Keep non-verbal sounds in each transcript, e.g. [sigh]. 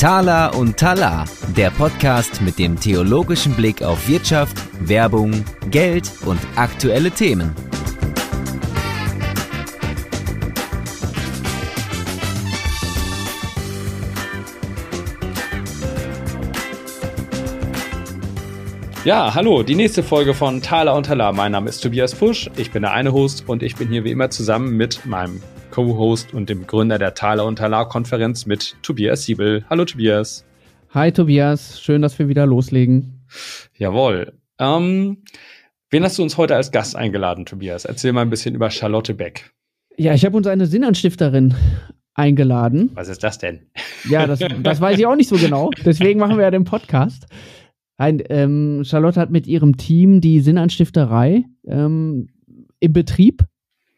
Tala und Tala, der Podcast mit dem theologischen Blick auf Wirtschaft, Werbung, Geld und aktuelle Themen. Ja, hallo, die nächste Folge von Thaler und Thaler. Mein Name ist Tobias Pusch, ich bin der eine Host und ich bin hier wie immer zusammen mit meinem Co-Host und dem Gründer der Thaler und Thaler Konferenz mit Tobias Siebel. Hallo Tobias. Hi Tobias, schön, dass wir wieder loslegen. Jawohl. Ähm, wen hast du uns heute als Gast eingeladen, Tobias? Erzähl mal ein bisschen über Charlotte Beck. Ja, ich habe uns eine Sinnanstifterin eingeladen. Was ist das denn? Ja, das, das weiß ich auch nicht so genau. Deswegen machen wir ja den Podcast. Ein, ähm, Charlotte hat mit ihrem Team die Sinnanstifterei ähm, im Betrieb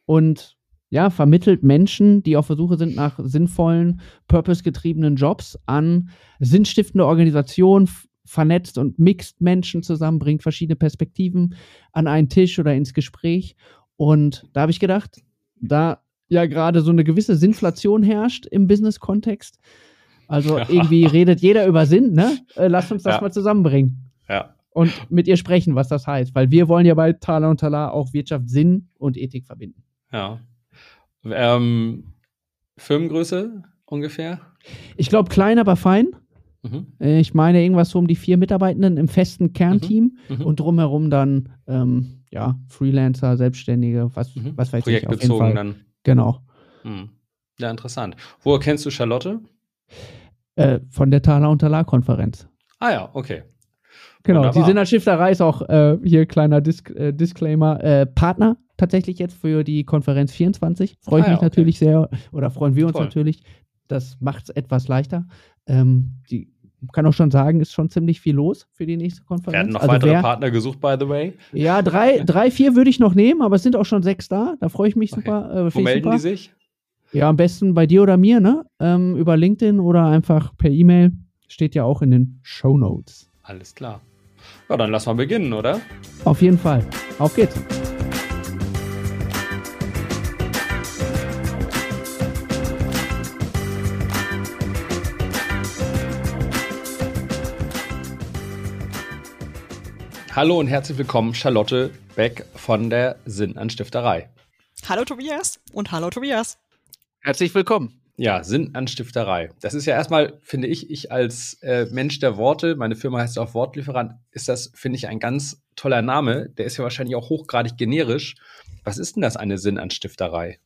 und ja, vermittelt Menschen, die auf Versuche sind nach sinnvollen, purpose-getriebenen Jobs an sinnstiftende Organisationen, vernetzt und mixt Menschen zusammen, bringt verschiedene Perspektiven an einen Tisch oder ins Gespräch. Und da habe ich gedacht, da ja gerade so eine gewisse Sinnflation herrscht im Business-Kontext, also irgendwie redet jeder über Sinn, ne? Äh, lasst uns das mal zusammenbringen. Ja. Und mit ihr sprechen, was das heißt. Weil wir wollen ja bei Thaler und Talar auch Wirtschaft, Sinn und Ethik verbinden. Ja. Ähm, Firmengröße ungefähr? Ich glaube, klein, aber fein. Mhm. Ich meine, irgendwas so um die vier Mitarbeitenden im festen Kernteam mhm. Mhm. und drumherum dann, ähm, ja, Freelancer, Selbstständige, was, mhm. was weiß ich. Projektbezogen dann. Genau. Mhm. Ja, interessant. Woher kennst du Charlotte? Äh, von der Thaler und Talar Konferenz. Ah ja, okay. Genau, Wunderbar. die Sinner ist auch äh, hier kleiner Dis äh, Disclaimer, äh, Partner tatsächlich jetzt für die Konferenz 24. Freue ich ah, mich okay. natürlich sehr oder freuen wir uns Toll. natürlich. Das macht es etwas leichter. Ähm, die kann auch schon sagen, ist schon ziemlich viel los für die nächste Konferenz. Werden noch also weitere wer, Partner gesucht, by the way? Ja, drei, drei, vier würde ich noch nehmen, aber es sind auch schon sechs da. Da freue ich mich okay. super. Äh, Wo melden super. die sich? Ja, am besten bei dir oder mir, ne? Ähm, über LinkedIn oder einfach per E-Mail. Steht ja auch in den Show Notes. Alles klar. Ja, dann lass mal beginnen, oder? Auf jeden Fall. Auf geht's. Hallo und herzlich willkommen, Charlotte Beck von der Sinnanstifterei. Hallo Tobias und hallo Tobias. Herzlich willkommen. Ja, Sinnanstifterei. Das ist ja erstmal, finde ich, ich als äh, Mensch der Worte, meine Firma heißt ja auch Wortlieferant, ist das, finde ich, ein ganz toller Name. Der ist ja wahrscheinlich auch hochgradig generisch. Was ist denn das, eine Sinnanstifterei?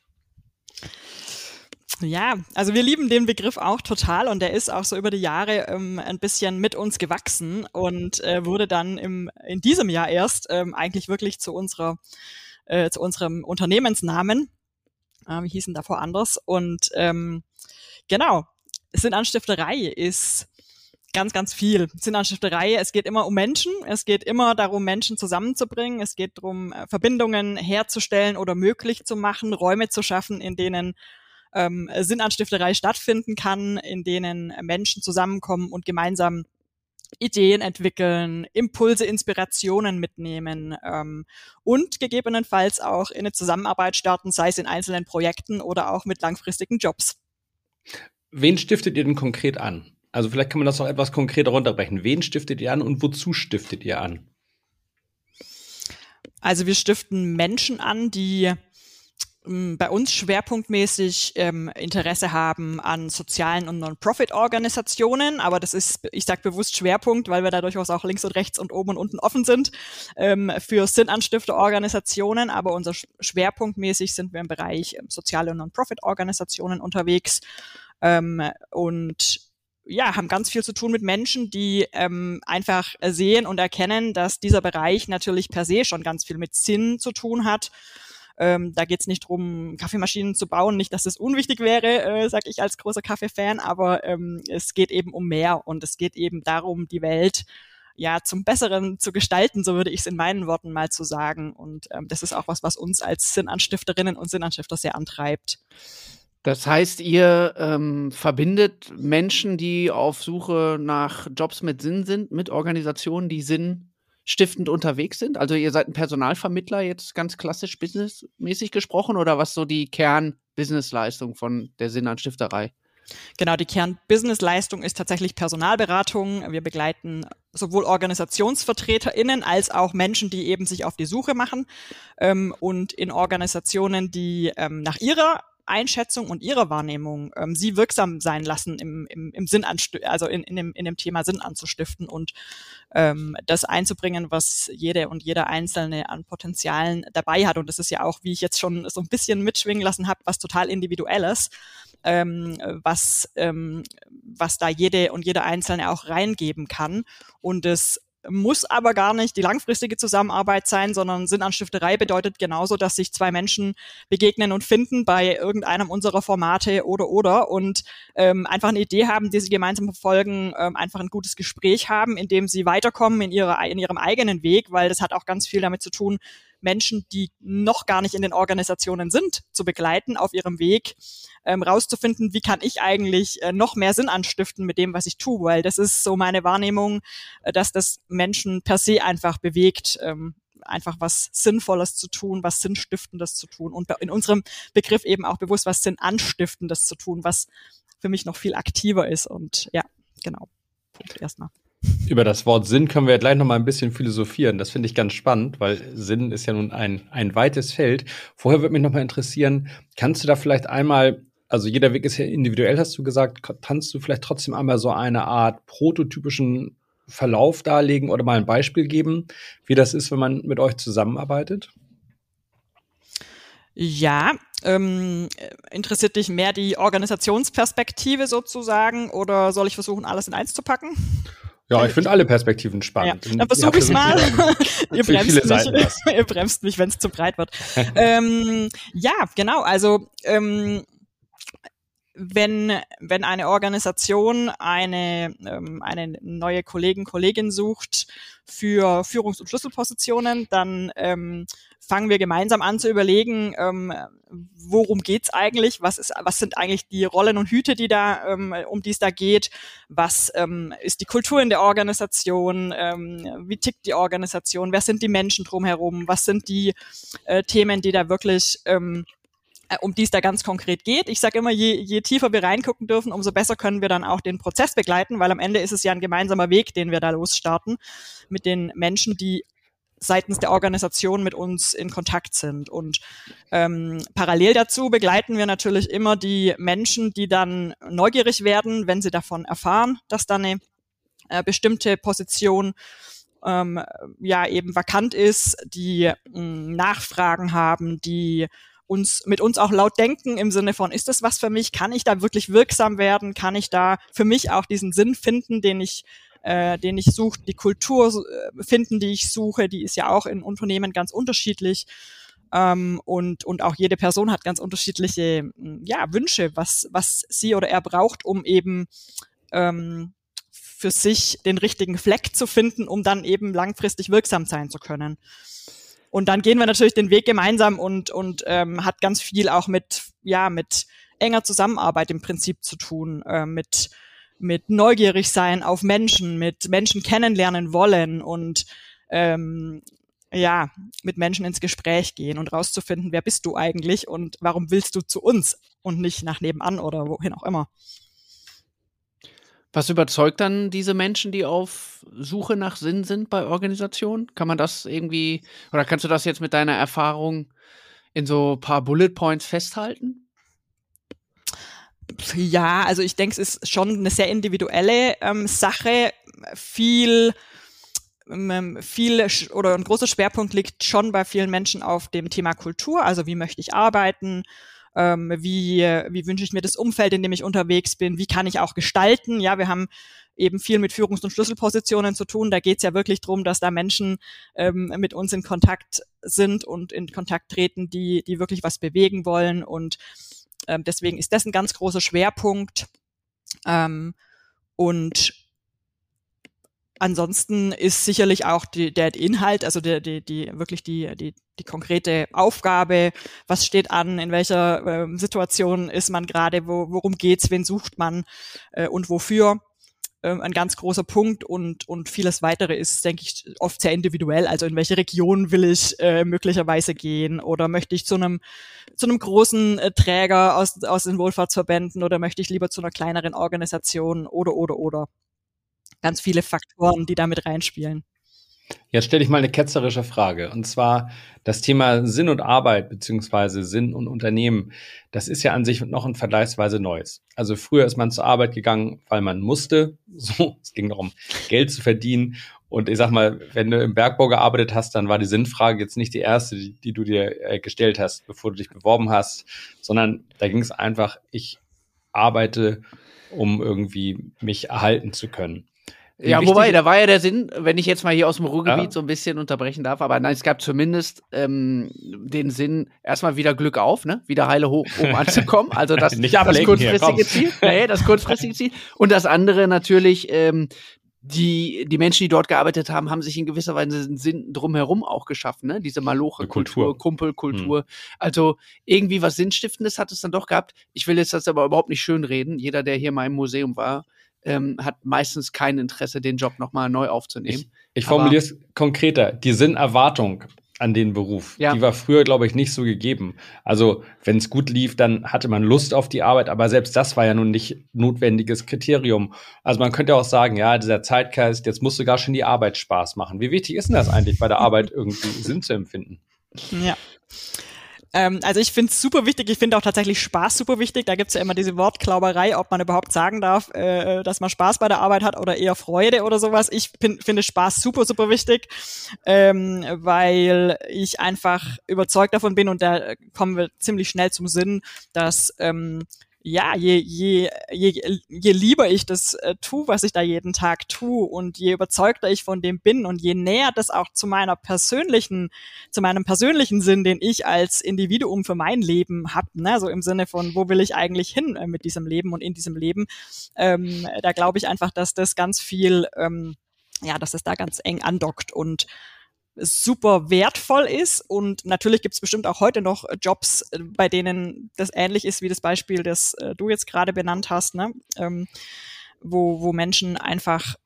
Ja, also wir lieben den Begriff auch total und der ist auch so über die Jahre ähm, ein bisschen mit uns gewachsen und äh, wurde dann im, in diesem Jahr erst ähm, eigentlich wirklich zu unserer äh, zu unserem Unternehmensnamen äh, wie hießen davor anders. Und ähm, genau, Sinnanstifterei ist ganz, ganz viel. Sinnanstifterei, es geht immer um Menschen, es geht immer darum, Menschen zusammenzubringen, es geht darum, äh, Verbindungen herzustellen oder möglich zu machen, Räume zu schaffen, in denen ähm, Sinnanstifterei stattfinden kann, in denen Menschen zusammenkommen und gemeinsam Ideen entwickeln, Impulse, Inspirationen mitnehmen ähm, und gegebenenfalls auch in eine Zusammenarbeit starten, sei es in einzelnen Projekten oder auch mit langfristigen Jobs. Wen stiftet ihr denn konkret an? Also vielleicht kann man das auch etwas konkreter runterbrechen. Wen stiftet ihr an und wozu stiftet ihr an? Also wir stiften Menschen an, die bei uns schwerpunktmäßig ähm, Interesse haben an sozialen und Non-Profit-Organisationen, aber das ist, ich sage bewusst Schwerpunkt, weil wir da durchaus auch links und rechts und oben und unten offen sind ähm, für Sinnanstifter-Organisationen, aber unser Schwerpunktmäßig sind wir im Bereich ähm, soziale und Non-Profit-Organisationen unterwegs ähm, und ja, haben ganz viel zu tun mit Menschen, die ähm, einfach sehen und erkennen, dass dieser Bereich natürlich per se schon ganz viel mit Sinn zu tun hat ähm, da geht es nicht drum, Kaffeemaschinen zu bauen, nicht, dass das unwichtig wäre, äh, sag ich als großer Kaffeefan, aber ähm, es geht eben um mehr und es geht eben darum, die Welt ja zum Besseren zu gestalten, so würde ich es in meinen Worten mal zu sagen. Und ähm, das ist auch was, was uns als Sinnanstifterinnen und Sinnanstifter sehr antreibt. Das heißt, ihr ähm, verbindet Menschen, die auf Suche nach Jobs mit Sinn sind, mit Organisationen, die Sinn sinnstiftend unterwegs sind? Also ihr seid ein Personalvermittler, jetzt ganz klassisch businessmäßig gesprochen, oder was so die Kern-Business-Leistung von der Sinnanstifterei? Genau, die Kern-Business-Leistung ist tatsächlich Personalberatung. Wir begleiten sowohl OrganisationsvertreterInnen als auch Menschen, die eben sich auf die Suche machen ähm, und in Organisationen, die ähm, nach ihrer Einschätzung und ihrer Wahrnehmung ähm, sie wirksam sein lassen im, im, im Sinn also in, in, dem, in dem Thema Sinn anzustiften und ähm, das einzubringen, was jede und jeder Einzelne an Potenzialen dabei hat. Und das ist ja auch, wie ich jetzt schon so ein bisschen mitschwingen lassen habe, was total individuelles, ähm, was, ähm, was da jede und jeder Einzelne auch reingeben kann. Und es muss aber gar nicht die langfristige Zusammenarbeit sein, sondern Sinnanstifterei bedeutet genauso, dass sich zwei Menschen begegnen und finden bei irgendeinem unserer Formate oder oder. Und ähm, einfach eine Idee haben, die sie gemeinsam verfolgen, ähm, einfach ein gutes Gespräch haben, in dem sie weiterkommen in, ihrer, in ihrem eigenen Weg, weil das hat auch ganz viel damit zu tun, Menschen, die noch gar nicht in den Organisationen sind, zu begleiten auf ihrem Weg, ähm, rauszufinden, wie kann ich eigentlich äh, noch mehr Sinn anstiften mit dem, was ich tue, weil das ist so meine Wahrnehmung, äh, dass das Menschen per se einfach bewegt, ähm, einfach was Sinnvolles zu tun, was Sinnstiftendes zu tun und in unserem Begriff eben auch bewusst was Sinnanstiftendes zu tun, was für mich noch viel aktiver ist und ja, genau. Punkt erstmal. Über das Wort Sinn können wir ja gleich noch mal ein bisschen philosophieren. Das finde ich ganz spannend, weil Sinn ist ja nun ein, ein weites Feld. Vorher würde mich noch mal interessieren, kannst du da vielleicht einmal, also jeder Weg ist ja individuell, hast du gesagt, kannst du vielleicht trotzdem einmal so eine Art prototypischen Verlauf darlegen oder mal ein Beispiel geben, wie das ist, wenn man mit euch zusammenarbeitet? Ja, ähm, interessiert dich mehr die Organisationsperspektive sozusagen oder soll ich versuchen, alles in eins zu packen? Ja, ich finde alle Perspektiven spannend. Ja, dann versuche ich mal. ihr, bremst mich, ihr bremst mich, wenn es zu breit wird. ähm, ja, genau. Also ähm, wenn, wenn eine Organisation eine, ähm, eine neue Kollegen, Kollegin sucht für Führungs- und Schlüsselpositionen, dann ähm, fangen wir gemeinsam an zu überlegen, ähm, worum geht's eigentlich, was ist, was sind eigentlich die Rollen und Hüte, die da, ähm, um die es da geht, was ähm, ist die Kultur in der Organisation, ähm, wie tickt die Organisation, wer sind die Menschen drumherum, was sind die äh, Themen, die da wirklich ähm, äh, um die es da ganz konkret geht. Ich sage immer, je, je tiefer wir reingucken dürfen, umso besser können wir dann auch den Prozess begleiten, weil am Ende ist es ja ein gemeinsamer Weg, den wir da losstarten mit den Menschen, die seitens der Organisation mit uns in Kontakt sind. Und ähm, parallel dazu begleiten wir natürlich immer die Menschen, die dann neugierig werden, wenn sie davon erfahren, dass da eine äh, bestimmte Position ähm, ja eben vakant ist, die mh, Nachfragen haben, die uns mit uns auch laut denken im Sinne von, ist das was für mich? Kann ich da wirklich wirksam werden? Kann ich da für mich auch diesen Sinn finden, den ich äh, den ich suche, die Kultur äh, finden, die ich suche, die ist ja auch in Unternehmen ganz unterschiedlich. Ähm, und, und auch jede Person hat ganz unterschiedliche ja, Wünsche, was, was sie oder er braucht, um eben ähm, für sich den richtigen Fleck zu finden, um dann eben langfristig wirksam sein zu können. Und dann gehen wir natürlich den Weg gemeinsam und, und ähm, hat ganz viel auch mit, ja, mit enger Zusammenarbeit im Prinzip zu tun, äh, mit, mit neugierig sein auf Menschen, mit Menschen kennenlernen wollen und ähm, ja, mit Menschen ins Gespräch gehen und rauszufinden, wer bist du eigentlich und warum willst du zu uns und nicht nach nebenan oder wohin auch immer. Was überzeugt dann diese Menschen, die auf Suche nach Sinn sind bei Organisationen? Kann man das irgendwie, oder kannst du das jetzt mit deiner Erfahrung in so ein paar Bullet Points festhalten? Ja, also ich denke, es ist schon eine sehr individuelle ähm, Sache. Viel, ähm, viel oder ein großer Schwerpunkt liegt schon bei vielen Menschen auf dem Thema Kultur. Also wie möchte ich arbeiten? Ähm, wie, wie wünsche ich mir das Umfeld, in dem ich unterwegs bin, wie kann ich auch gestalten. Ja, wir haben eben viel mit Führungs- und Schlüsselpositionen zu tun. Da geht es ja wirklich darum, dass da Menschen ähm, mit uns in Kontakt sind und in Kontakt treten, die, die wirklich was bewegen wollen. Und ähm, deswegen ist das ein ganz großer Schwerpunkt. Ähm, und Ansonsten ist sicherlich auch die, der Inhalt, also die, die, die wirklich die, die, die konkrete Aufgabe, was steht an, in welcher äh, Situation ist man gerade, wo, worum geht's, wen sucht man äh, und wofür. ähm, ein ganz großer Punkt und, und vieles weitere ist, denke ich, oft sehr individuell. Also in welche Region will ich äh, möglicherweise gehen oder möchte ich zu einem, zu einem großen äh, Träger aus, aus den Wohlfahrtsverbänden oder möchte ich lieber zu einer kleineren Organisation oder, oder, oder. Ganz viele Faktoren, die damit reinspielen. Jetzt stelle ich mal eine ketzerische Frage. Und zwar das Thema Sinn und Arbeit beziehungsweise Sinn und Unternehmen. Das ist ja an sich noch ein vergleichsweise neues. Also früher ist man zur Arbeit gegangen, weil man musste. [laughs] So, es ging darum, Geld zu verdienen. Und ich sag mal, wenn du im Bergbau gearbeitet hast, dann war die Sinnfrage jetzt nicht die erste, die, die du dir äh, gestellt hast, bevor du dich beworben hast, sondern da ging es einfach, ich arbeite, um irgendwie mich erhalten zu können. Ja, wobei, da war ja der Sinn, wenn ich jetzt mal hier aus dem Ruhrgebiet ja. so ein bisschen unterbrechen darf, aber nein, es gab zumindest ähm, den Sinn, erstmal wieder Glück auf, ne? Wieder heile hoch, [laughs] um anzukommen. Also das, Nicht das kurzfristige hier, Ziel. Nee, das kurzfristige Ziel. Und das andere natürlich, ähm, die, die Menschen, die dort gearbeitet haben, haben sich in gewisser Weise einen Sinn drumherum auch geschaffen, ne? Diese Maloche-Kultur, Kumpelkultur. Hm. Also irgendwie was Sinnstiftendes hat es dann doch gehabt. Ich will jetzt das aber überhaupt nicht schönreden. Jeder, der hier mal im Museum war, ähm, hat meistens kein Interesse, den Job nochmal neu aufzunehmen. Ich, ich formuliere es konkreter. Die Sinnerwartung an den Beruf, ja. die war früher, glaube ich, nicht so gegeben. Also, wenn es gut lief, dann hatte man Lust auf die Arbeit, aber selbst das war ja nun nicht notwendiges Kriterium. Also man könnte auch sagen, ja, dieser Zeitgeist, jetzt muss sogar schon die Arbeit Spaß machen. Wie wichtig ist denn das eigentlich, bei der Arbeit [laughs] irgendwie Sinn zu empfinden? Ja. Ähm, also ich finde es super wichtig, ich finde auch tatsächlich Spaß super wichtig. Da gibt es ja immer diese Wortklauberei, ob man überhaupt sagen darf, äh, dass man Spaß bei der Arbeit hat oder eher Freude oder sowas. Ich finde Spaß super, super wichtig, ähm, weil ich einfach überzeugt davon bin und da kommen wir ziemlich schnell zum Sinn, dass ähm, ja, je, je, je, je lieber ich das äh, tue, was ich da jeden Tag tue und je überzeugter ich von dem bin und je näher das auch zu meiner persönlichen, zu meinem persönlichen Sinn, den ich als Individuum für mein Leben habe, ne, so im Sinne von, wo will ich eigentlich hin äh, mit diesem Leben und in diesem Leben, ähm, da glaube ich einfach, dass das ganz viel, ähm, ja, dass es da ganz eng andockt und super wertvoll ist. Und natürlich gibt es bestimmt auch heute noch Jobs, äh, bei denen das ähnlich ist wie das Beispiel, das äh, du jetzt gerade benannt hast, ne? Ähm, wo, wo Menschen einfach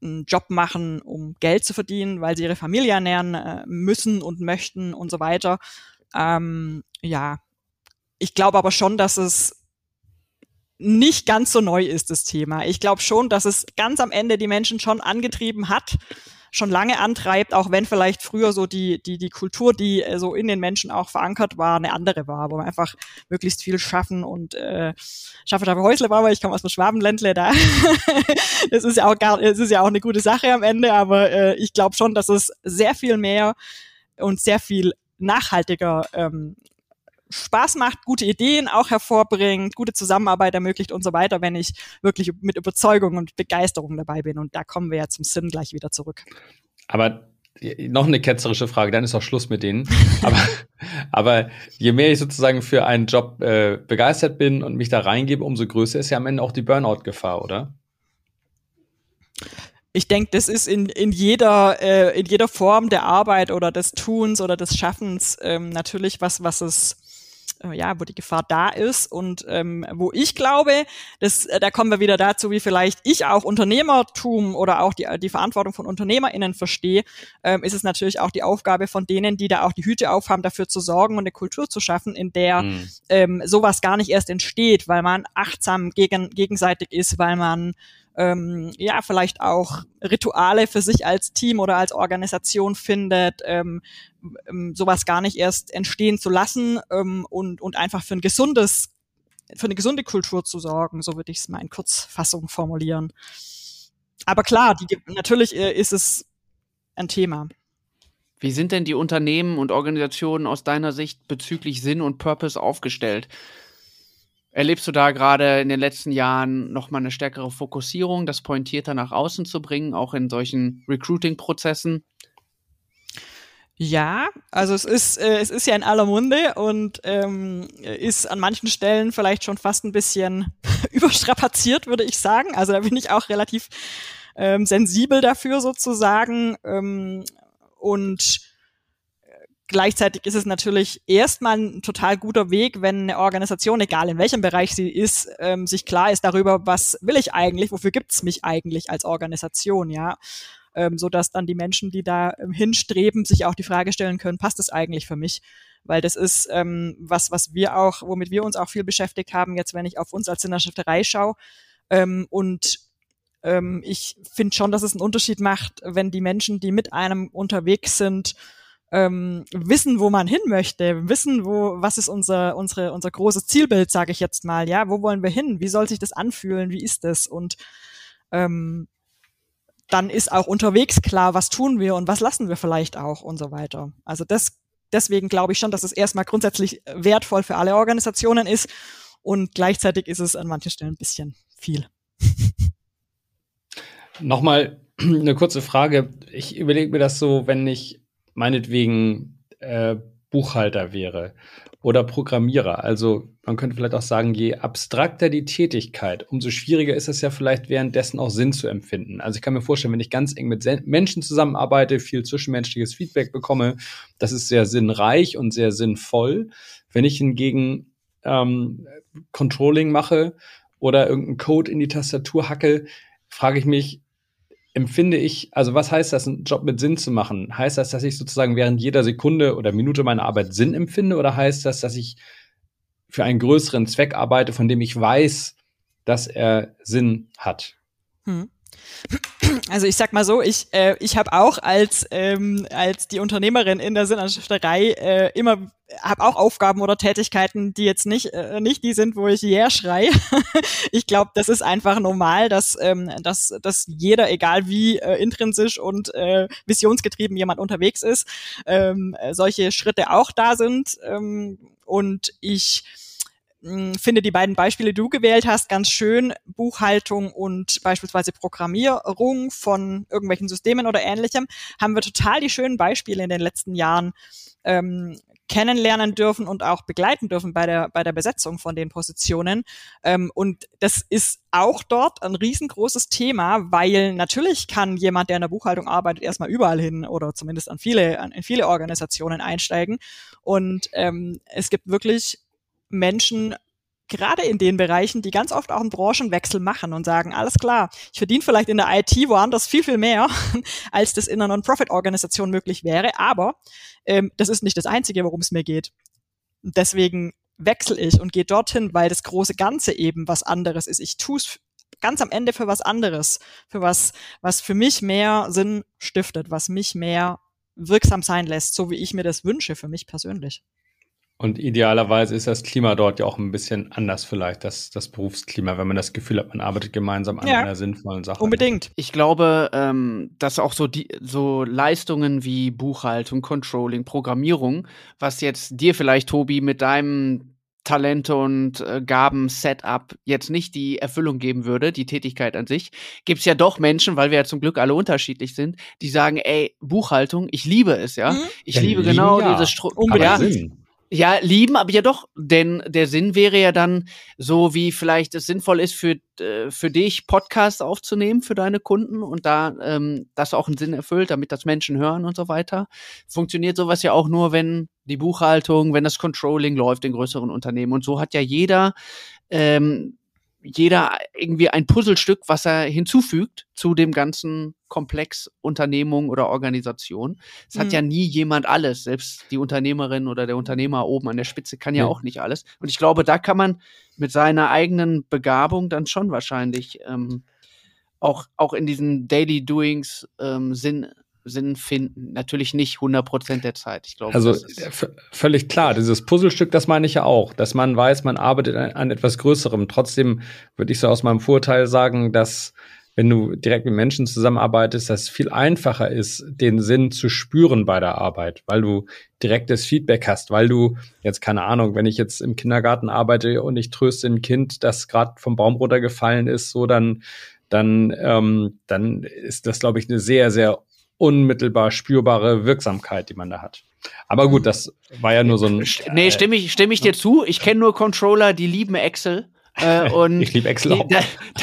einen Job machen, um Geld zu verdienen, weil sie ihre Familie ernähren äh, müssen und möchten und so weiter. Ähm, ja, ich glaube aber schon, dass es nicht ganz so neu ist, das Thema. Ich glaube schon, dass es ganz am Ende die Menschen schon angetrieben hat, schon lange antreibt, auch wenn vielleicht früher so die, die, die Kultur, die äh, so in den Menschen auch verankert war, eine andere war, wo man einfach möglichst viel schaffen und äh, schaffe, schaffe Häusle war, weil ich komme aus dem Schwabenländle da. [laughs] das ist ja auch gar, es ist ja auch eine gute Sache am Ende, aber äh, ich glaube schon, dass es sehr viel mehr und sehr viel nachhaltiger ähm, Spaß macht, gute Ideen auch hervorbringt, gute Zusammenarbeit ermöglicht und so weiter, wenn ich wirklich mit Überzeugung und Begeisterung dabei bin. Und da kommen wir ja zum Sinn gleich wieder zurück. Aber noch eine ketzerische Frage, dann ist auch Schluss mit denen. [laughs] aber, aber je mehr ich sozusagen für einen Job äh, begeistert bin und mich da reingebe, umso größer ist ja am Ende auch die Burnout-Gefahr, oder? ich denke, das ist in, in, jeder, äh, in jeder Form der Arbeit oder des Tuns oder des Schaffens ähm, natürlich was, was es äh, ja, wo die Gefahr da ist und ähm, wo ich glaube, dass, äh, da kommen wir wieder dazu, wie vielleicht ich auch Unternehmertum oder auch die, die Verantwortung von UnternehmerInnen verstehe, ähm, ist es natürlich auch die Aufgabe von denen, die da auch die Hüte aufhaben, dafür zu sorgen und eine Kultur zu schaffen, in der mhm. ähm, sowas gar nicht erst entsteht, weil man achtsam gegen, gegenseitig ist, weil man ähm, ja vielleicht auch Rituale für sich als Team oder als Organisation findet, ähm, ähm, sowas gar nicht erst entstehen zu lassen ähm, und, und einfach für ein gesundes, für eine gesunde Kultur zu sorgen, so würde ich es mal in Kurzfassung formulieren. Aber klar, die, natürlich äh, ist es ein Thema. Wie sind denn die Unternehmen und Organisationen aus deiner Sicht bezüglich Sinn und Purpose aufgestellt? Erlebst du da gerade in den letzten Jahren nochmal eine stärkere Fokussierung, das pointierter nach außen zu bringen, auch in solchen Recruiting-Prozessen? Ja, also es ist, äh, es ist ja in aller Munde und ähm, ist an manchen Stellen vielleicht schon fast ein bisschen [laughs] überstrapaziert, würde ich sagen. Also da bin ich auch relativ ähm, sensibel dafür sozusagen. Ähm, und gleichzeitig ist es natürlich erstmal ein total guter Weg, wenn eine Organisation, egal in welchem Bereich sie ist, ähm, sich klar ist darüber, was will ich eigentlich, wofür gibt's mich eigentlich als Organisation, ja. Ähm, so dass dann die Menschen, die da ähm, hinstreben, sich auch die Frage stellen können, passt es eigentlich für mich? Weil das ist ähm, was, was wir auch, womit wir uns auch viel beschäftigt haben, jetzt wenn ich auf uns als Sinnerstifterei schaue. Ähm, und ähm, ich finde schon, dass es einen Unterschied macht, wenn die Menschen, die mit einem unterwegs sind, ähm, wissen, wo man hin möchte, wissen, wo, was ist unser, unsere, unser großes Zielbild, sage ich jetzt mal, ja, wo wollen wir hin, wie soll sich das anfühlen, wie ist das und ähm, dann ist auch unterwegs klar, was tun wir und was lassen wir vielleicht auch und so weiter. Also das, deswegen glaube ich schon, dass es erstmal grundsätzlich wertvoll für alle Organisationen ist und gleichzeitig ist es an manchen Stellen ein bisschen viel. Nochmal eine kurze Frage. Ich überlege mir das so, wenn ich meinetwegen äh, Buchhalter wäre oder Programmierer. Also man könnte vielleicht auch sagen, je abstrakter die Tätigkeit, umso schwieriger ist es ja vielleicht währenddessen auch Sinn zu empfinden. Also ich kann mir vorstellen, wenn ich ganz eng mit Menschen zusammenarbeite, viel zwischenmenschliches Feedback bekomme, das ist sehr sinnreich und sehr sinnvoll. Wenn ich hingegen ähm, Controlling mache oder irgendeinen Code in die Tastatur hacke, frage ich mich, empfinde ich, also was heißt das, einen Job mit Sinn zu machen? Heißt das, dass ich sozusagen während jeder Sekunde oder Minute meiner Arbeit Sinn empfinde oder heißt das, dass ich für einen größeren Zweck arbeite, von dem ich weiß, dass er Sinn hat? Hm. Also ich sag mal so, ich, äh, ich habe auch als, ähm, als die Unternehmerin in der Sinnanstifterei äh, immer habe auch Aufgaben oder Tätigkeiten, die jetzt nicht äh, nicht die sind, wo ich yeah schrei. [laughs] ich glaube, das ist einfach normal, dass ähm, dass dass jeder, egal wie äh, intrinsisch und äh, visionsgetrieben jemand unterwegs ist, ähm, solche Schritte auch da sind. Ähm, und ich finde die beiden Beispiele, die du gewählt hast, ganz schön. Buchhaltung und beispielsweise Programmierung von irgendwelchen Systemen oder ähnlichem, haben wir total die schönen Beispiele in den letzten Jahren ähm, kennenlernen dürfen und auch begleiten dürfen bei der, bei der Besetzung von den Positionen. Ähm, und das ist auch dort ein riesengroßes Thema, weil natürlich kann jemand, der in der Buchhaltung arbeitet, erstmal überall hin oder zumindest an viele, an, in viele Organisationen einsteigen. Und ähm, es gibt wirklich Menschen, gerade in den Bereichen, die ganz oft auch einen Branchenwechsel machen und sagen, alles klar, ich verdiene vielleicht in der IT woanders viel, viel mehr, [laughs] als das in einer Non-Profit-Organisation möglich wäre, aber ähm, das ist nicht das Einzige, worum es mir geht. deswegen wechsle ich und gehe dorthin, weil das große Ganze eben was anderes ist. Ich tue es ganz am Ende für was anderes, für was, was für mich mehr Sinn stiftet, was mich mehr wirksam sein lässt, so wie ich mir das wünsche für mich persönlich. Und idealerweise ist das Klima dort ja auch ein bisschen anders vielleicht, das, das Berufsklima, wenn man das Gefühl hat, man arbeitet gemeinsam an ja, einer sinnvollen Sache. Unbedingt. Ich glaube, ähm, dass auch so die so Leistungen wie Buchhaltung, Controlling, Programmierung, was jetzt dir vielleicht, Tobi, mit deinem Talente und äh, Gaben Setup jetzt nicht die Erfüllung geben würde, die Tätigkeit an sich, gibt es ja doch Menschen, weil wir ja zum Glück alle unterschiedlich sind, die sagen, ey, Buchhaltung, ich liebe es, ja. Mhm. Ich ja, liebe genau ja. diese Struktur. Ja, ja, lieben, aber ja doch, denn der Sinn wäre ja dann so, wie vielleicht es sinnvoll ist für, äh, für dich, Podcasts aufzunehmen für deine Kunden und da ähm, das auch einen Sinn erfüllt, damit das Menschen hören und so weiter. Funktioniert sowas ja auch nur, wenn die Buchhaltung, wenn das Controlling läuft in größeren Unternehmen. Und so hat ja jeder ähm, jeder irgendwie ein Puzzlestück, was er hinzufügt zu dem ganzen Komplex Unternehmung oder Organisation. Es mhm. hat ja nie jemand alles. Selbst die Unternehmerin oder der Unternehmer oben an der Spitze kann ja, ja auch nicht alles. Und ich glaube, da kann man mit seiner eigenen Begabung dann schon wahrscheinlich ähm, auch, auch in diesen Daily Doings ähm, Sinn Sinn finden. Natürlich nicht 100 Prozent der Zeit. Ich glaube, also völlig klar. Dieses Puzzlestück, das meine ich ja auch, dass man weiß, man arbeitet an, an etwas Größerem. Trotzdem würde ich so aus meinem Vorteil sagen, dass wenn du direkt mit Menschen zusammenarbeitest, dass es viel einfacher ist, den Sinn zu spüren bei der Arbeit, weil du direktes Feedback hast, weil du jetzt keine Ahnung, wenn ich jetzt im Kindergarten arbeite und ich tröste ein Kind, das gerade vom Baum runtergefallen ist, so dann dann ähm, dann ist das glaube ich eine sehr sehr unmittelbar spürbare Wirksamkeit, die man da hat. Aber gut, das war ja nur so ein. Nee, stimme ich, stimme ich dir zu. Ich kenne nur Controller, die lieben Excel. Äh, und [laughs] ich liebe Excel auch. Da,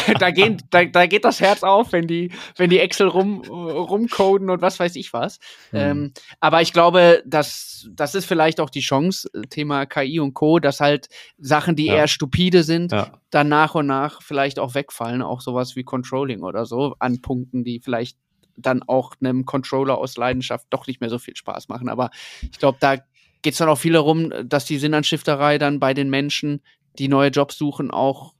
da, da, gehen, da, da geht das Herz auf, wenn die, wenn die Excel rum, rumcoden und was weiß ich was. Mhm. Ähm, aber ich glaube, dass das ist vielleicht auch die Chance, Thema KI und Co., dass halt Sachen, die ja. eher stupide sind, ja. dann nach und nach vielleicht auch wegfallen, auch sowas wie Controlling oder so, an Punkten, die vielleicht dann auch einem Controller aus Leidenschaft doch nicht mehr so viel Spaß machen. Aber ich glaube, da geht es dann auch viel darum, dass die Sinnanstifterei dann bei den Menschen, die neue Jobs suchen, auch,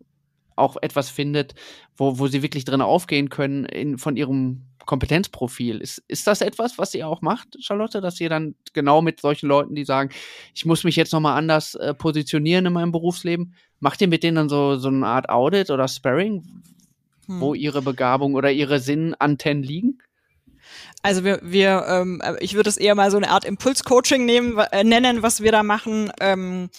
auch etwas findet, wo, wo sie wirklich drin aufgehen können in, von ihrem Kompetenzprofil. Ist, ist das etwas, was ihr auch macht, Charlotte, dass ihr dann genau mit solchen Leuten, die sagen, ich muss mich jetzt nochmal anders äh, positionieren in meinem Berufsleben, macht ihr mit denen dann so, so eine Art Audit oder Sparring, hm. wo ihre Begabung oder ihre Sinnantennen liegen? Also wir, wir ähm, ich würde es eher mal so eine Art Impulscoaching nehmen, äh, nennen, was wir da machen, ähm,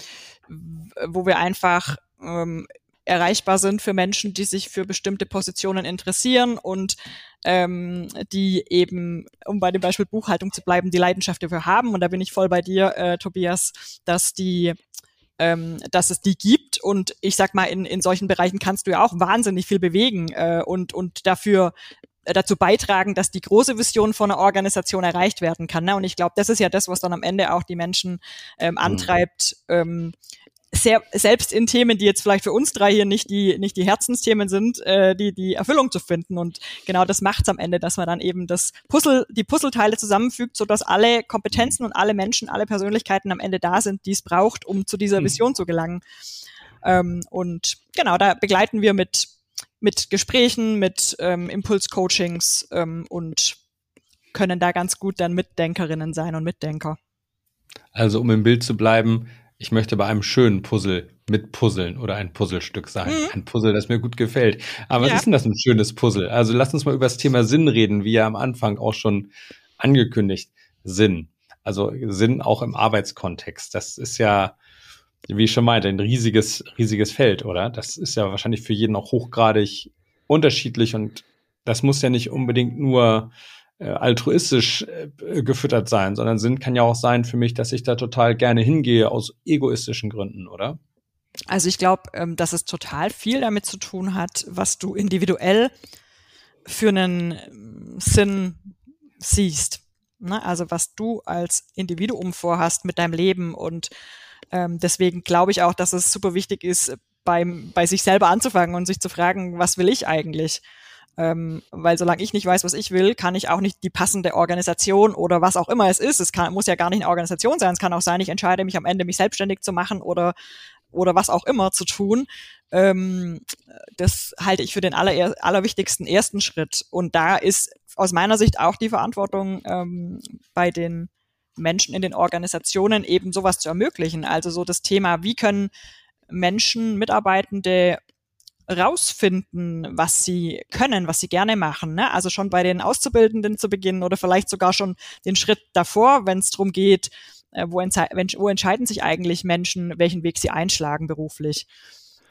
wo wir einfach ähm, erreichbar sind für Menschen, die sich für bestimmte Positionen interessieren und ähm, die eben, um bei dem Beispiel Buchhaltung zu bleiben, die Leidenschaft dafür haben. Und da bin ich voll bei dir, äh, Tobias, dass die ähm, dass es die gibt und ich sag mal, in, in solchen Bereichen kannst du ja auch wahnsinnig viel bewegen äh, und, und dafür äh, dazu beitragen, dass die große Vision von einer Organisation erreicht werden kann. Ne? Und ich glaube, das ist ja das, was dann am Ende auch die Menschen ähm, mhm. antreibt, ähm, sehr, selbst in Themen, die jetzt vielleicht für uns drei hier nicht die, nicht die Herzensthemen sind, äh, die, die Erfüllung zu finden. Und genau das macht's am Ende, dass man dann eben das Puzzle, die Puzzleteile zusammenfügt, so dass alle Kompetenzen und alle Menschen, alle Persönlichkeiten am Ende da sind, die es braucht, um zu dieser mhm. Vision zu gelangen. Ähm, und genau, da begleiten wir mit, mit Gesprächen, mit ähm, Impulscoachings ähm, und können da ganz gut dann Mitdenkerinnen sein und Mitdenker. Also um im Bild zu bleiben, ich möchte bei einem schönen Puzzle mitpuzzeln oder ein Puzzlestück sein. Mhm. Ein Puzzle, das mir gut gefällt. Aber ja. was ist denn das ein schönes Puzzle? Also lass uns mal über das Thema Sinn reden, wie ja am Anfang auch schon angekündigt. Sinn. Also Sinn auch im Arbeitskontext. Das ist ja, wie ich schon meinte, ein riesiges, riesiges Feld, oder? Das ist ja wahrscheinlich für jeden auch hochgradig unterschiedlich und das muss ja nicht unbedingt nur äh, altruistisch äh, gefüttert sein, sondern Sinn kann ja auch sein für mich, dass ich da total gerne hingehe aus egoistischen Gründen, oder? Also ich glaube, ähm, dass es total viel damit zu tun hat, was du individuell für einen ähm, Sinn siehst. Ne? Also was du als Individuum vorhast mit deinem Leben und ähm, deswegen glaube ich auch, dass es super wichtig ist, beim, bei sich selber anzufangen und sich zu fragen, was will ich eigentlich? Ähm, weil solange ich nicht weiß, was ich will, kann ich auch nicht die passende Organisation oder was auch immer es ist. Es kann, muss ja gar nicht eine Organisation sein. Es kann auch sein, ich entscheide mich am Ende, mich selbstständig zu machen oder, oder was auch immer zu tun. Ähm, das halte ich für den aller, allerwichtigsten ersten Schritt. Und da ist aus meiner Sicht auch die Verantwortung ähm, bei den Menschen in den Organisationen eben sowas zu ermöglichen. Also so das Thema, wie können Menschen, Mitarbeitende rausfinden, was sie können, was sie gerne machen. Ne? Also schon bei den Auszubildenden zu beginnen oder vielleicht sogar schon den Schritt davor, wenn es darum geht, äh, wo, wo, entscheiden sich eigentlich Menschen, welchen Weg sie einschlagen beruflich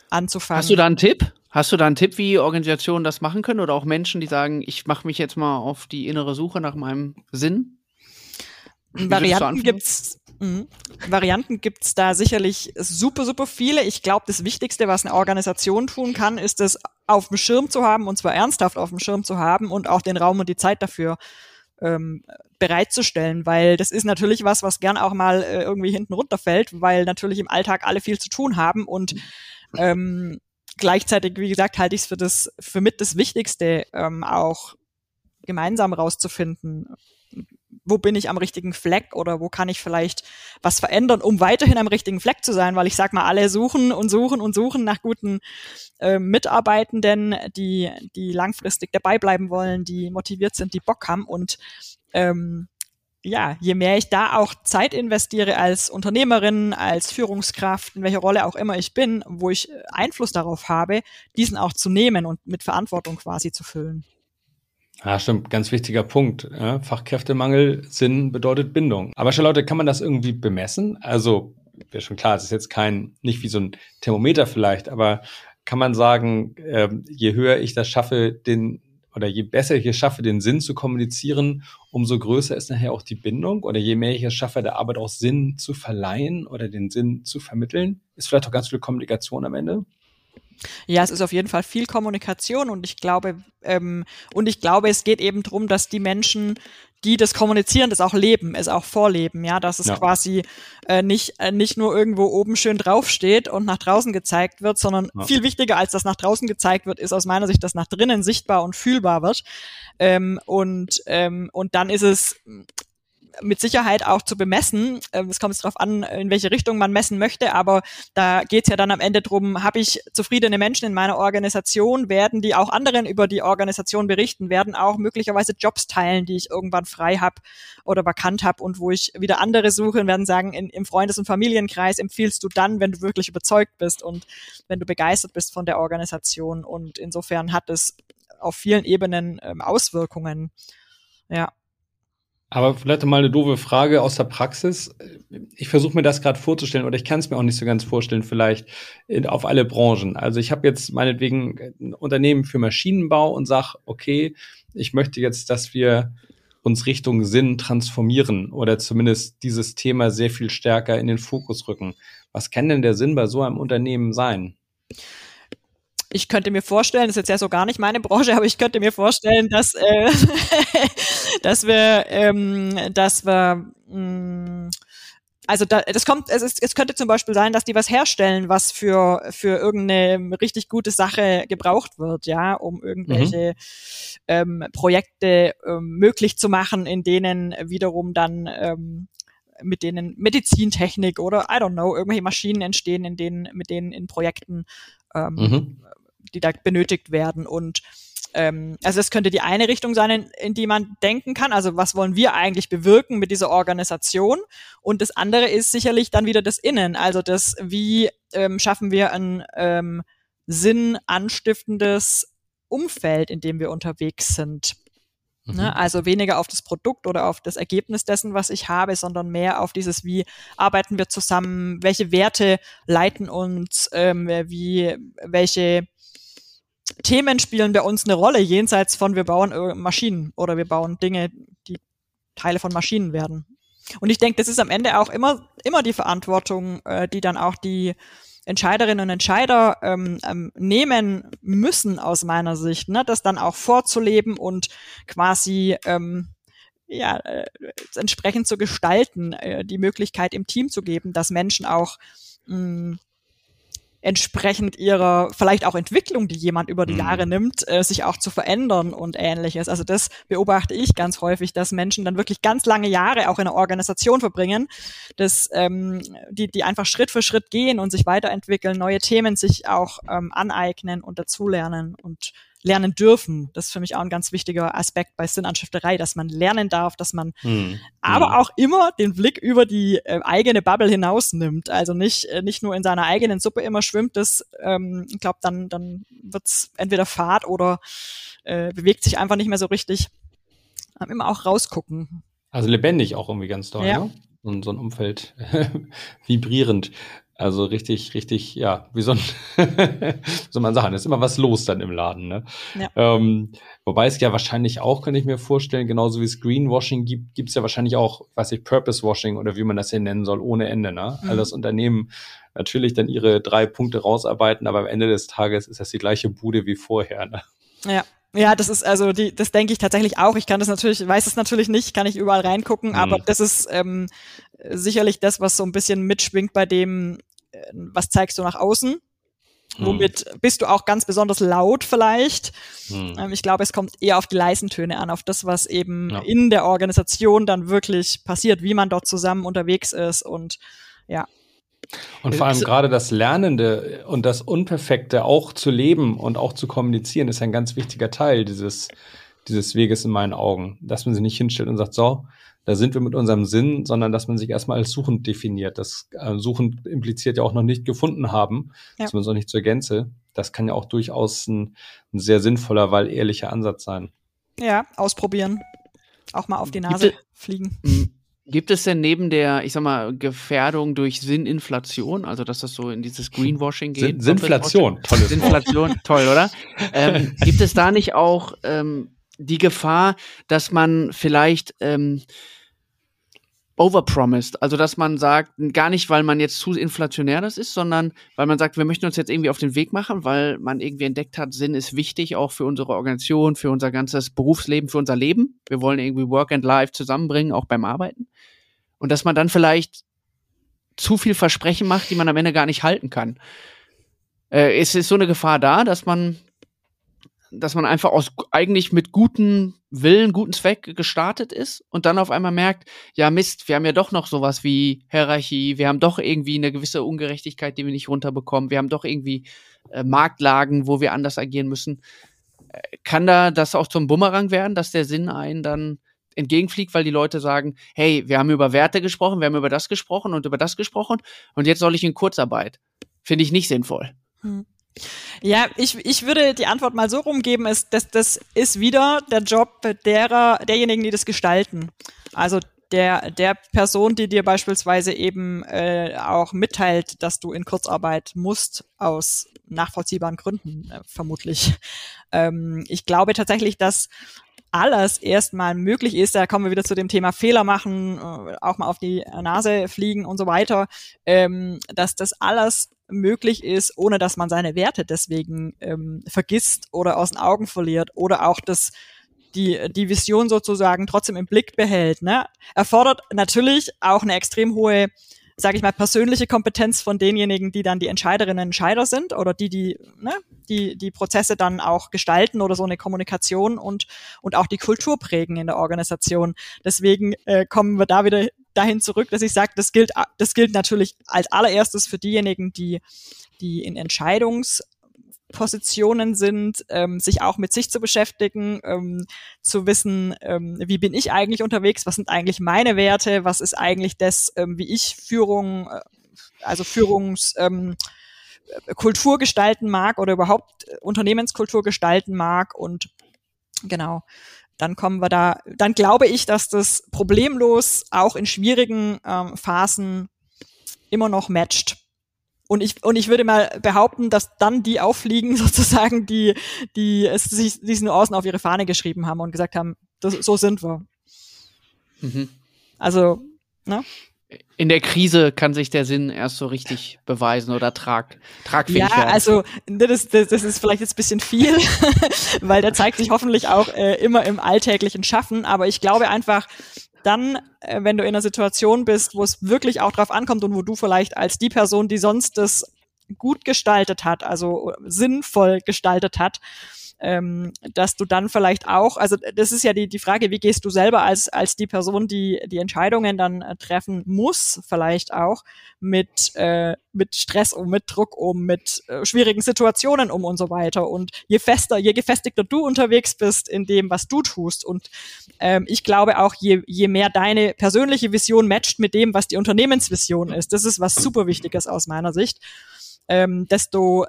anzufangen. Hast du da einen Tipp? Hast du da einen Tipp, wie Organisationen das machen können oder auch Menschen, die sagen, ich mache mich jetzt mal auf die innere Suche nach meinem Sinn? Varianten gibt's Mhm. Varianten gibt's da sicherlich super, super viele. Ich glaube, das Wichtigste, was eine Organisation tun kann, ist es auf dem Schirm zu haben, und zwar ernsthaft auf dem Schirm zu haben und auch den Raum und die Zeit dafür ähm, bereitzustellen, weil das ist natürlich was, was gern auch mal äh, irgendwie hinten runterfällt, weil natürlich im Alltag alle viel zu tun haben und ähm, gleichzeitig, wie gesagt, halte ich es für das für mit das Wichtigste, ähm, auch gemeinsam rauszufinden, wo bin ich am richtigen Fleck oder wo kann ich vielleicht was verändern, um weiterhin am richtigen Fleck zu sein, weil ich sag mal, alle suchen und suchen und suchen nach guten äh, Mitarbeitenden, die, die langfristig dabei bleiben wollen, die motiviert sind, die Bock haben und ähm, ja, je mehr ich da auch Zeit investiere als Unternehmerin, als Führungskraft, in welcher Rolle auch immer ich bin, wo ich Einfluss darauf habe, diesen auch zu nehmen und mit Verantwortung quasi zu füllen. Ja, stimmt, ganz wichtiger Punkt. Ja, Fachkräftemangel, Sinn bedeutet Bindung. Aber Charlotte, kann man das irgendwie bemessen? Also, wäre schon klar, es ist jetzt kein, nicht wie so ein Thermometer vielleicht, aber kann man sagen, äh, je höher ich das schaffe, den, oder je besser ich es schaffe, den Sinn zu kommunizieren, umso größer ist nachher auch die Bindung oder je mehr ich es schaffe, der Arbeit auch Sinn zu verleihen oder den Sinn zu vermitteln, ist vielleicht auch ganz viel Kommunikation am Ende? Ja, es ist auf jeden Fall viel Kommunikation und ich glaube, ähm, und ich glaube, es geht eben darum, dass die Menschen, die das kommunizieren, das auch leben, es auch vorleben, ja, dass es ja. quasi äh, nicht, äh, nicht nur irgendwo oben schön draufsteht und nach draußen gezeigt wird, sondern ja. viel wichtiger als das nach draußen gezeigt wird, ist aus meiner Sicht, dass nach drinnen sichtbar und fühlbar wird. Ähm, und, ähm, und dann ist es mit Sicherheit auch zu bemessen. Ähm, es kommt darauf an, in welche Richtung man messen möchte, aber da geht es ja dann am Ende drum, habe ich zufriedene Menschen in meiner Organisation, werden die auch anderen über die Organisation berichten, werden auch möglicherweise Jobs teilen, die ich irgendwann frei habe oder vakant habe und wo ich wieder andere suche und werden sagen, in, im Freundes- und Familienkreis empfiehlst du dann, wenn du wirklich überzeugt bist und wenn du begeistert bist von der Organisation. Und insofern hat es auf vielen Ebenen ähm, Auswirkungen. Ja. Aber vielleicht mal eine doofe Frage aus der Praxis. Ich versuche mir das gerade vorzustellen oder ich kann es mir auch nicht so ganz vorstellen, vielleicht in, auf alle Branchen. Also ich habe jetzt meinetwegen ein Unternehmen für Maschinenbau und sage, okay, ich möchte jetzt, dass wir uns Richtung Sinn transformieren oder zumindest dieses Thema sehr viel stärker in den Fokus rücken. Was kann denn der Sinn bei so einem Unternehmen sein? Ich könnte mir vorstellen, das ist jetzt ja so gar nicht meine Branche, aber ich könnte mir vorstellen, dass, äh, [laughs] dass wir, ähm, dass wir, mh, mm, also da, das kommt, es, ist, es könnte zum Beispiel sein, dass die was herstellen, was für, für irgendeine richtig gute Sache gebraucht wird, ja, um irgendwelche mhm. ähm, Projekte ähm, möglich zu machen, in denen wiederum dann ähm, mit denen Medizintechnik oder I don't know, irgendwelche Maschinen entstehen, in denen, mit denen in Projekten ähm, mhm die da benötigt werden. Und ähm, also es könnte die eine Richtung sein, in, in die man denken kann. Also was wollen wir eigentlich bewirken mit dieser Organisation? Und das andere ist sicherlich dann wieder das Innen. Also das, wie ähm, schaffen wir ein ähm, sinnanstiftendes Umfeld, in dem wir unterwegs sind. Mhm. Ne? Also weniger auf das Produkt oder auf das Ergebnis dessen, was ich habe, sondern mehr auf dieses, wie arbeiten wir zusammen, welche Werte leiten uns, ähm, wie, welche Themen spielen bei uns eine Rolle, jenseits von wir bauen äh, Maschinen oder wir bauen Dinge, die Teile von Maschinen werden. Und ich denke, das ist am Ende auch immer, immer die Verantwortung, äh, die dann auch die Entscheiderinnen und Entscheider ähm, ähm, nehmen müssen aus meiner Sicht, ne? das dann auch vorzuleben und quasi ähm, ja, äh, entsprechend zu gestalten, äh, die Möglichkeit im Team zu geben, dass Menschen auch mh, entsprechend ihrer vielleicht auch Entwicklung, die jemand über die mhm. Jahre nimmt, äh, sich auch zu verändern und ähnliches. Also das beobachte ich ganz häufig, dass Menschen dann wirklich ganz lange Jahre auch in einer Organisation verbringen, dass ähm, die, die einfach Schritt für Schritt gehen und sich weiterentwickeln, neue Themen sich auch ähm, aneignen und dazulernen und lernen dürfen. Das ist für mich auch ein ganz wichtiger Aspekt bei Sinnanstifterei, dass man lernen darf, dass man hm. aber hm. auch immer den Blick über die äh, eigene Bubble hinaus nimmt. Also nicht, äh, nicht nur in seiner eigenen Suppe immer schwimmt, das, ähm, ich glaube, dann, dann wird's entweder fad oder äh, bewegt sich einfach nicht mehr so richtig. Ähm, immer auch rausgucken. Also lebendig auch irgendwie ganz toll, ja. ne? Und so ein Umfeld [laughs] vibrierend. Also richtig, richtig, ja, wie so ein, [laughs] soll man sagen, ist immer was los dann im Laden. Ne? Ja. Ähm, wobei es ja wahrscheinlich auch, kann ich mir vorstellen, genauso wie es Greenwashing gibt, gibt es ja wahrscheinlich auch, weiß ich, Purpose Washing oder wie man das hier nennen soll, ohne Ende. Ne? Mhm. Also das Unternehmen natürlich dann ihre drei Punkte rausarbeiten, aber am Ende des Tages ist das die gleiche Bude wie vorher. Ne? Ja. Ja, das ist also die, das denke ich tatsächlich auch. Ich kann das natürlich, weiß es natürlich nicht, kann ich überall reingucken, mhm. aber das ist ähm, sicherlich das, was so ein bisschen mitschwingt bei dem, was zeigst du nach außen? Hm. Womit bist du auch ganz besonders laut vielleicht? Hm. Ähm, ich glaube, es kommt eher auf die leisen Töne an, auf das, was eben ja. in der Organisation dann wirklich passiert, wie man dort zusammen unterwegs ist und ja. Und vor allem gerade das Lernende und das Unperfekte auch zu leben und auch zu kommunizieren, ist ein ganz wichtiger Teil dieses, dieses Weges in meinen Augen. Dass man sich nicht hinstellt und sagt, so, da sind wir mit unserem Sinn, sondern dass man sich erstmal als suchend definiert. Das äh, suchend impliziert ja auch noch nicht gefunden haben, ja. zumindest auch nicht zur Gänze. Das kann ja auch durchaus ein, ein sehr sinnvoller, weil ehrlicher Ansatz sein. Ja, ausprobieren. Auch mal auf die Nase gibt fliegen. Hm. Gibt es denn neben der, ich sag mal, Gefährdung durch Sinninflation, also dass das so in dieses Greenwashing geht? Sin Sinflation, tolles Sinflation, toll, oder? [laughs] Ähm, gibt es da nicht auch ähm, die Gefahr, dass man vielleicht ähm, overpromised. Also, dass man sagt, gar nicht, weil man jetzt zu inflationär das ist, sondern weil man sagt, wir möchten uns jetzt irgendwie auf den Weg machen, weil man irgendwie entdeckt hat, Sinn ist wichtig, auch für unsere Organisation, für unser ganzes Berufsleben, für unser Leben. Wir wollen irgendwie Work and Life zusammenbringen, auch beim Arbeiten. Und dass man dann vielleicht zu viel Versprechen macht, die man am Ende gar nicht halten kann. Äh, es ist so eine Gefahr da, dass man dass man einfach aus eigentlich mit gutem Willen, guten Zweck gestartet ist und dann auf einmal merkt, ja Mist, wir haben ja doch noch sowas wie Hierarchie, wir haben doch irgendwie eine gewisse Ungerechtigkeit, die wir nicht runterbekommen, wir haben doch irgendwie äh, Marktlagen, wo wir anders agieren müssen. Äh, kann da das auch zum Bumerang werden, dass der Sinn einen dann entgegenfliegt, weil die Leute sagen, hey, wir haben über Werte gesprochen, wir haben über das gesprochen und über das gesprochen und jetzt soll ich in Kurzarbeit. Finde ich nicht sinnvoll. Hm. Ja, ich, ich würde die Antwort mal so rumgeben, ist, dass das ist wieder der Job derer, derjenigen, die das gestalten. Also der, der Person, die dir beispielsweise eben äh, auch mitteilt, dass du in Kurzarbeit musst, aus nachvollziehbaren Gründen, äh, vermutlich. Ähm, ich glaube tatsächlich, dass alles erstmal möglich ist, da kommen wir wieder zu dem Thema Fehler machen, äh, auch mal auf die Nase fliegen und so weiter, ähm, dass das alles möglich ist, ohne dass man seine Werte deswegen ähm, vergisst oder aus den Augen verliert oder auch das die, die Vision sozusagen trotzdem im Blick behält. Ne? Erfordert natürlich auch eine extrem hohe sage ich mal, persönliche Kompetenz von denjenigen, die dann die Entscheiderinnen und Entscheider sind oder die, die, ne, die, die Prozesse dann auch gestalten oder so eine Kommunikation und, und auch die Kultur prägen in der Organisation. Deswegen äh, kommen wir da wieder dahin zurück, dass ich sage, das gilt, das gilt natürlich als allererstes für diejenigen, die, die in Entscheidungs Positionen sind, ähm, sich auch mit sich zu beschäftigen, ähm, zu wissen, ähm, wie bin ich eigentlich unterwegs, was sind eigentlich meine Werte, was ist eigentlich das, ähm, wie ich Führung, äh, also Führungs ähm, Kultur gestalten mag oder überhaupt Unternehmenskultur gestalten mag und genau, dann kommen wir da, dann glaube ich, dass das problemlos auch in schwierigen ähm, Phasen immer noch matcht. Und ich, und ich würde mal behaupten, dass dann die auffliegen, [laughs] sozusagen, die, die es sich diesen Nuancen auf ihre Fahne geschrieben haben und gesagt haben, das, so sind wir. Mhm. Also, ne? in der Krise kann sich der Sinn erst so richtig beweisen oder trag, tragfähig ja, werden. Ja, also das, das, das ist vielleicht jetzt ein bisschen viel, [laughs] weil der zeigt sich hoffentlich auch äh, immer im alltäglichen Schaffen. Aber ich glaube einfach, dann, äh, wenn du in einer Situation bist, wo es wirklich auch drauf ankommt und wo du vielleicht als die Person, die sonst das gut gestaltet hat, also sinnvoll gestaltet hat, ähm, dass du dann vielleicht auch, also das ist ja die, die Frage, wie gehst du selber als, als die Person, die die Entscheidungen dann äh, treffen muss, vielleicht auch mit, äh, mit Stress um, mit Druck um, mit äh, schwierigen Situationen um und so weiter. Und je fester, je gefestigter du unterwegs bist in dem, was du tust und ähm, ich glaube auch, je, je mehr deine persönliche Vision matcht mit dem, was die Unternehmensvision ist, das ist was super Wichtiges aus meiner Sicht, ähm, desto äh,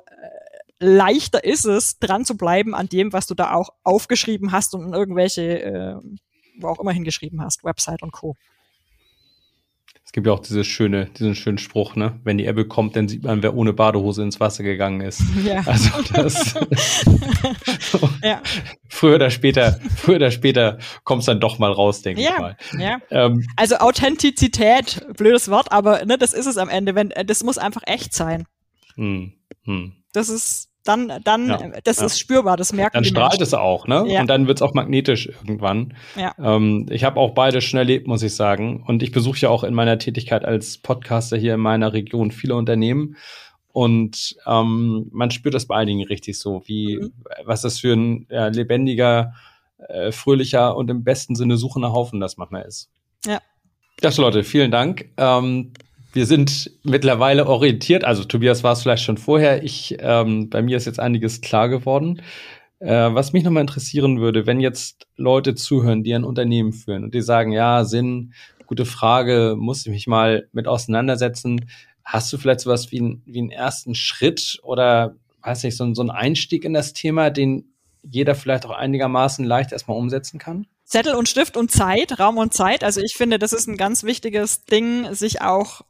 leichter ist es, dran zu bleiben an dem, was du da auch aufgeschrieben hast und in irgendwelche, äh, wo auch immer hingeschrieben hast, Website und Co. Es gibt ja auch dieses schöne, diesen schönen Spruch, ne? Wenn die Ebbe kommt, dann sieht man, wer ohne Badehose ins Wasser gegangen ist. [laughs] Ja. Also das [laughs] ja. früher oder später, früher oder später kommt es dann doch mal raus, denke ja. ich mal. Ja. Ähm, also Authentizität, blödes Wort, aber ne, das ist es am Ende. Wenn, das muss einfach echt sein. Hm. Hm. Das ist dann, dann, ja, das ja. ist spürbar, das merken Dann strahlt Menschen. es auch, ne? Ja. Und dann wird es auch magnetisch irgendwann. Ja. Ähm, ich habe auch beide schon erlebt, muss ich sagen. Und ich besuche ja auch in meiner Tätigkeit als Podcaster hier in meiner Region viele Unternehmen. Und ähm, man spürt das bei einigen richtig so, wie mhm. was das für ein ja, lebendiger, äh, fröhlicher und im besten Sinne suchender Haufen das manchmal ist. Ja. Das Leute, vielen Dank. Ähm, wir sind mittlerweile orientiert. Also Tobias war es vielleicht schon vorher. Ich, ähm, bei mir ist jetzt einiges klar geworden. Äh, was mich nochmal interessieren würde, wenn jetzt Leute zuhören, die ein Unternehmen führen und die sagen, ja, Sinn, gute Frage, muss ich mich mal mit auseinandersetzen. Hast du vielleicht sowas wie, ein, wie einen ersten Schritt oder weiß nicht, so, so einen Einstieg in das Thema, den jeder vielleicht auch einigermaßen leicht erstmal umsetzen kann? Zettel und Stift und Zeit, Raum und Zeit. Also ich finde, das ist ein ganz wichtiges Ding, sich auch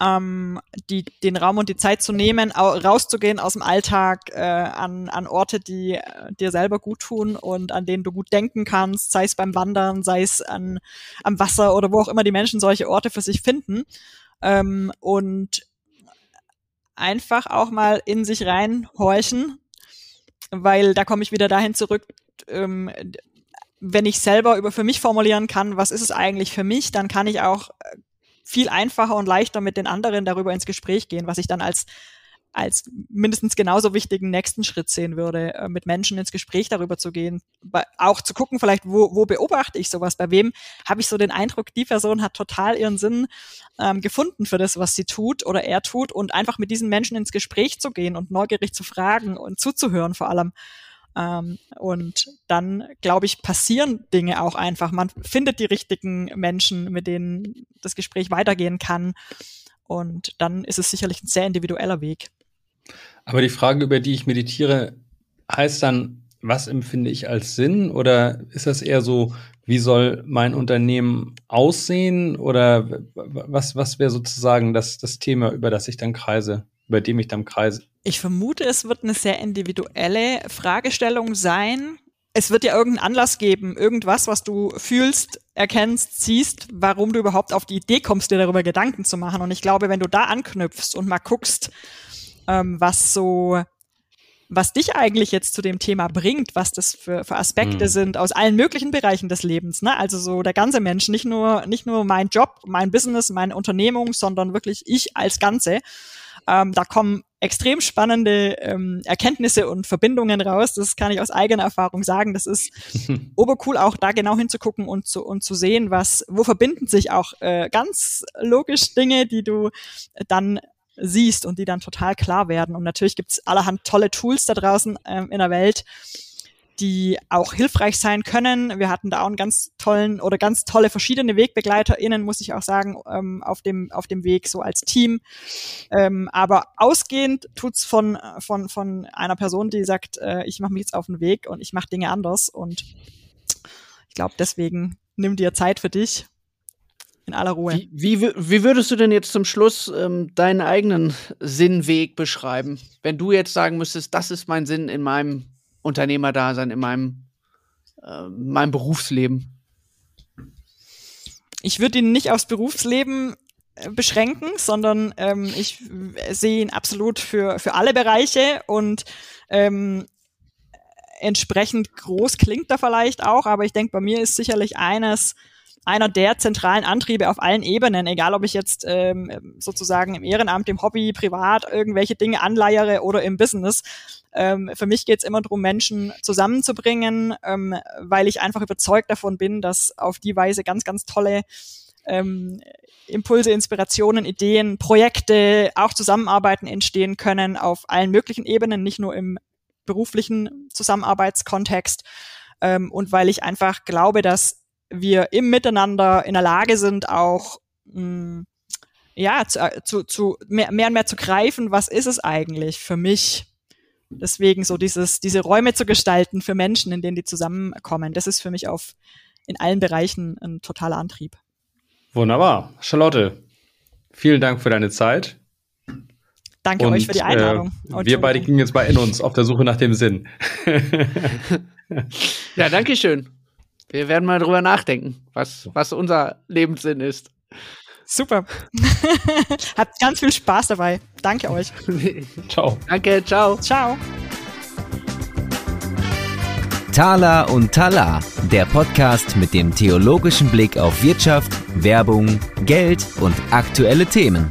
ähm, die, den Raum und die Zeit zu nehmen, rauszugehen aus dem Alltag äh, an, an Orte, die äh, dir selber gut tun und an denen du gut denken kannst, sei es beim Wandern, sei es an, am Wasser oder wo auch immer die Menschen solche Orte für sich finden. Ähm, und einfach auch mal in sich reinhorchen, weil da komme ich wieder dahin zurück, ähm, wenn ich selber über für mich formulieren kann, was ist es eigentlich für mich, dann kann ich auch äh, viel einfacher und leichter mit den anderen darüber ins Gespräch gehen, was ich dann als als mindestens genauso wichtigen nächsten Schritt sehen würde, äh, mit Menschen ins Gespräch darüber zu gehen, auch zu gucken, vielleicht, wo, wo beobachte ich sowas, bei wem habe ich so den Eindruck, die Person hat total ihren Sinn ähm, gefunden für das, was sie tut oder er tut und einfach mit diesen Menschen ins Gespräch zu gehen und neugierig zu fragen und zuzuhören vor allem. Ähm, und dann, glaube ich, passieren Dinge auch einfach. Man findet die richtigen Menschen, mit denen das Gespräch weitergehen kann. Und dann ist es sicherlich ein sehr individueller Weg. Aber die Frage, über die ich meditiere, heißt dann, was empfinde ich als Sinn? Oder ist das eher so, wie soll mein Unternehmen aussehen? Oder was, was wäre sozusagen das, das Thema, über das ich dann kreise, über dem ich dann kreise? Ich vermute, es wird eine sehr individuelle Fragestellung sein. Es wird ja irgendeinen Anlass geben, irgendwas, was du fühlst, erkennst, siehst, warum du überhaupt auf die Idee kommst, dir darüber Gedanken zu machen. Und ich glaube, wenn du da anknüpfst und mal guckst, ähm, was so, was dich eigentlich jetzt zu dem Thema bringt, was das für, für Aspekte mhm. sind aus allen möglichen Bereichen des Lebens. Ne? Also so der ganze Mensch, nicht nur, nicht nur mein Job, mein Business, meine Unternehmung, sondern wirklich ich als Ganze. Ähm, da kommen extrem spannende ähm, Erkenntnisse und Verbindungen raus. Das kann ich aus eigener Erfahrung sagen. Das ist [laughs] obercool, auch da genau hinzugucken und zu, und zu sehen, was, wo verbinden sich auch äh, ganz logisch Dinge, die du dann siehst und die dann total klar werden. Und natürlich gibt's allerhand tolle Tools da draußen ähm, in der Welt, die auch hilfreich sein können. Wir hatten da auch einen ganz tollen oder ganz tolle verschiedene WegbegleiterInnen, muss ich auch sagen, ähm, auf dem, auf dem Weg, so als Team. Ähm, aber ausgehend tut's von, von, von einer Person, die sagt, äh, ich mache mich jetzt auf den Weg und ich mache Dinge anders. Und ich glaube, deswegen nimm dir Zeit für dich in aller Ruhe. Wie, wie, wie würdest du denn jetzt zum Schluss ähm, deinen eigenen Sinnweg beschreiben? Wenn du jetzt sagen müsstest, das ist mein Sinn in meinem Unternehmerdasein, in meinem, äh, meinem Berufsleben? Ich würde ihn nicht aufs Berufsleben äh, beschränken, sondern ähm, ich sehe ihn absolut für, für alle Bereiche und ähm, entsprechend groß klingt er vielleicht auch, aber ich denke, bei mir ist sicherlich eines einer der zentralen Antriebe auf allen Ebenen, egal ob ich jetzt ähm, sozusagen im Ehrenamt, im Hobby, privat irgendwelche Dinge anleiere oder im Business. Ähm, für mich geht es immer darum, Menschen zusammenzubringen, ähm, weil ich einfach überzeugt davon bin, dass auf die Weise ganz, ganz tolle ähm, Impulse, Inspirationen, Ideen, Projekte, auch Zusammenarbeiten entstehen können auf allen möglichen Ebenen, nicht nur im beruflichen Zusammenarbeitskontext. Ähm, und weil ich einfach glaube, dass wir im Miteinander in der Lage sind, auch mh, mm, ja, äh, zu, zu mehr, mehr und mehr zu greifen, was ist es eigentlich für mich? Deswegen so dieses, diese Räume zu gestalten für Menschen, in denen die zusammenkommen, das ist für mich auf in allen Bereichen ein totaler Antrieb. Wunderbar. Charlotte, vielen Dank für deine Zeit. Danke und, euch für die Einladung. Äh, wir beide gingen jetzt bei in uns auf der Suche nach dem Sinn. [laughs] ja, danke schön. Wir werden mal drüber nachdenken, was, was unser Lebenssinn ist. Super. [laughs] Habt ganz viel Spaß dabei. Danke euch. [laughs] ciao. Danke, ciao. Ciao. Tala und Tala, der Podcast mit dem theologischen Blick auf Wirtschaft, Werbung, Geld und aktuelle Themen.